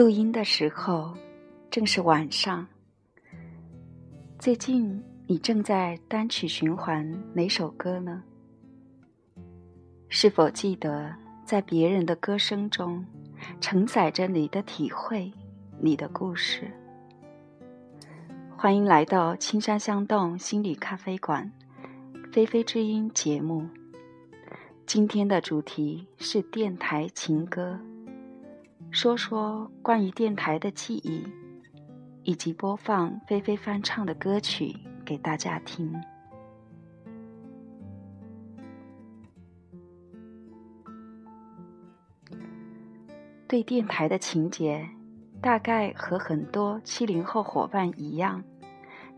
录音的时候正是晚上。最近你正在单曲循环哪首歌呢？是否记得在别人的歌声中承载着你的体会、你的故事？欢迎来到青山香洞心理咖啡馆《菲菲之音》节目。今天的主题是电台情歌，说说关于电台的记忆，以及播放菲菲翻唱的歌曲给大家听。对电台的情节，大概和很多七零后伙伴一样，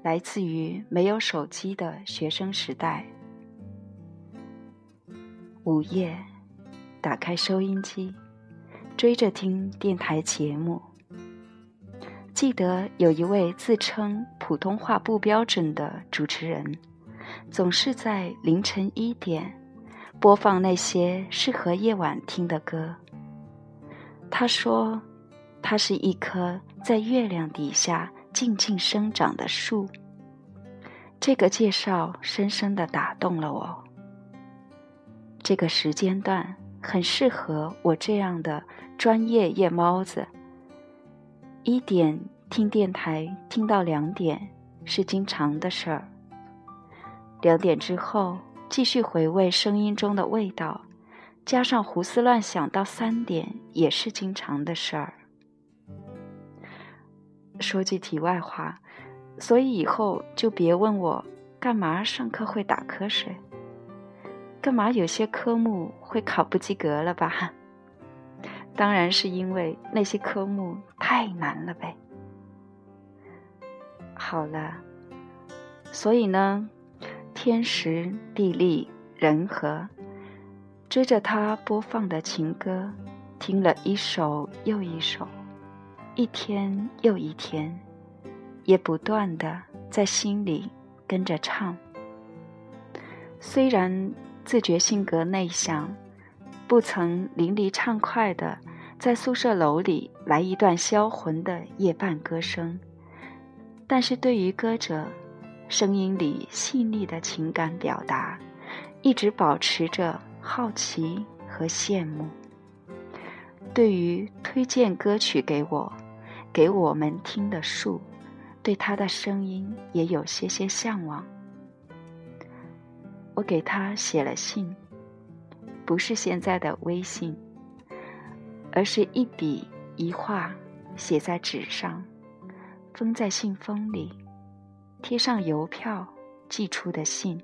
来自于没有手机的学生时代。午夜，打开收音机，追着听电台节目。记得有一位自称普通话不标准的主持人，总是在凌晨一点播放那些适合夜晚听的歌。他说：“他是一棵在月亮底下静静生长的树。”这个介绍深深的打动了我。这个时间段很适合我这样的专业夜猫子。一点听电台听到两点是经常的事儿。两点之后继续回味声音中的味道。加上胡思乱想到三点也是经常的事儿。说句题外话，所以以后就别问我干嘛上课会打瞌睡，干嘛有些科目会考不及格了吧？当然是因为那些科目太难了呗。好了，所以呢，天时地利人和。追着他播放的情歌，听了一首又一首，一天又一天，也不断的在心里跟着唱。虽然自觉性格内向，不曾淋漓畅快的在宿舍楼里来一段销魂的夜半歌声，但是对于歌者声音里细腻的情感表达，一直保持着。好奇和羡慕，对于推荐歌曲给我、给我们听的树，对他的声音也有些些向往。给他写了信，不是现在的微信，而是一笔一画写在纸上，封在信封里，贴上邮票寄出的信。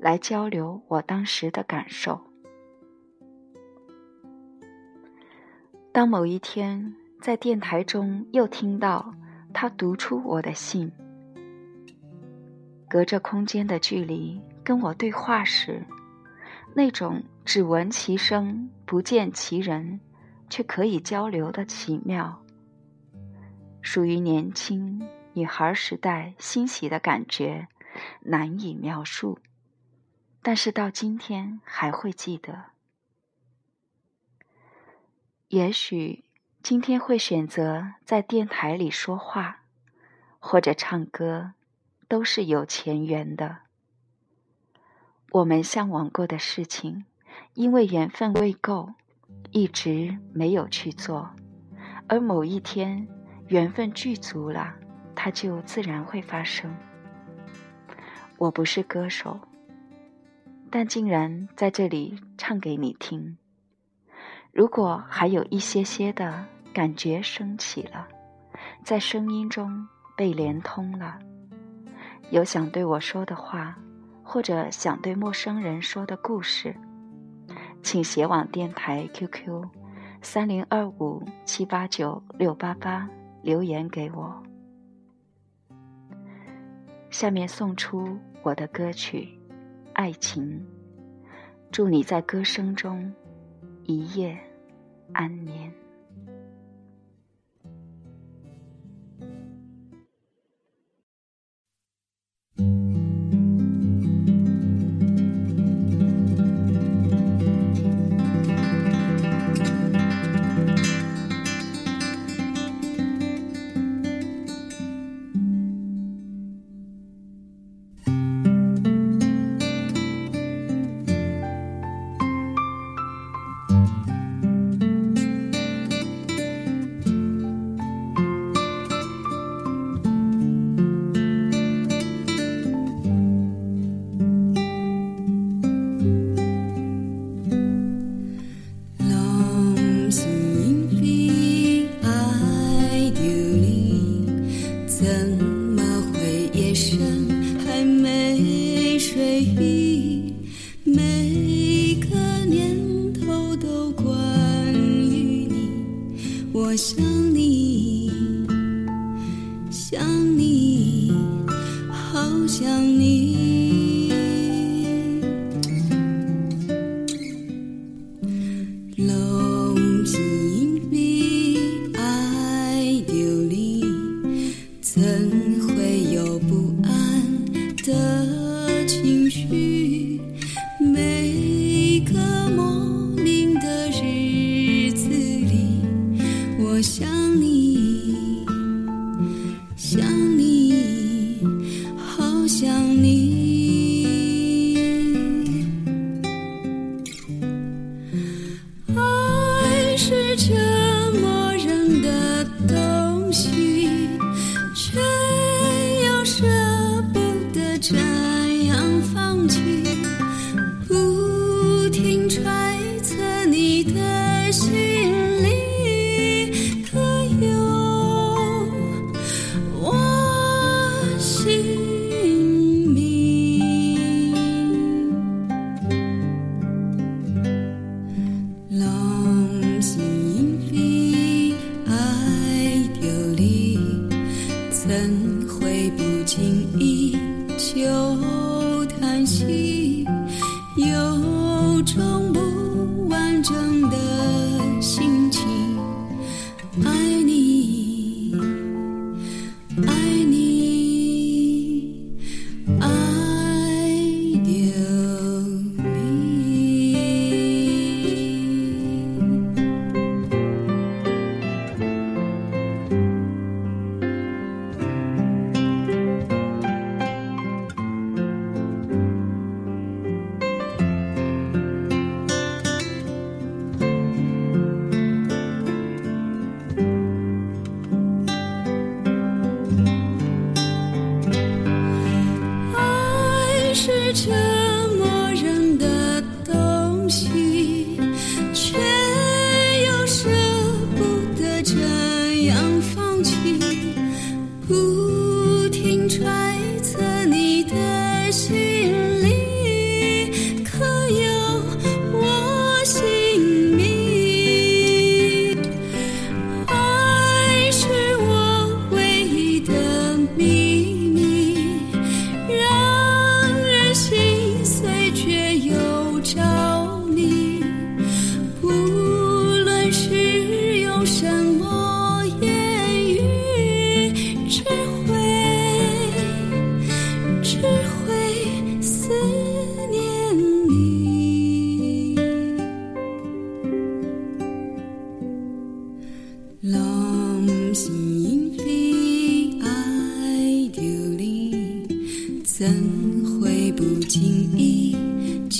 来交流我当时的感受。当某一天在电台中又听到他读出我的信，隔着空间的距离跟我对话时，那种只闻其声不见其人，却可以交流的奇妙，属于年轻女孩时代欣喜的感觉，难以描述。但是到今天还会记得。也许今天会选择在电台里说话，或者唱歌，都是有前缘的。我们向往过的事情，因为缘分未够，一直没有去做。而某一天缘分具足了，它就自然会发生。我不是歌手。但竟然在这里唱给你听。如果还有一些些的感觉升起了，在声音中被连通了，有想对我说的话，或者想对陌生人说的故事，请写往电台 QQ 三零二五七八九六八八留言给我。下面送出我的歌曲。爱情，祝你在歌声中一夜安眠。我想你想你好想你。隆爱你揣测你的心里，可有我姓名？I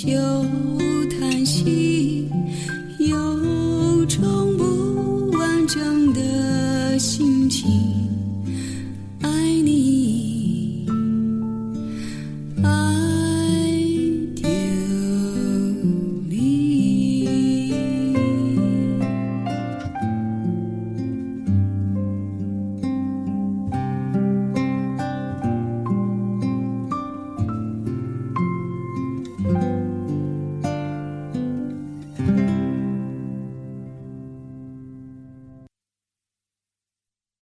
秋。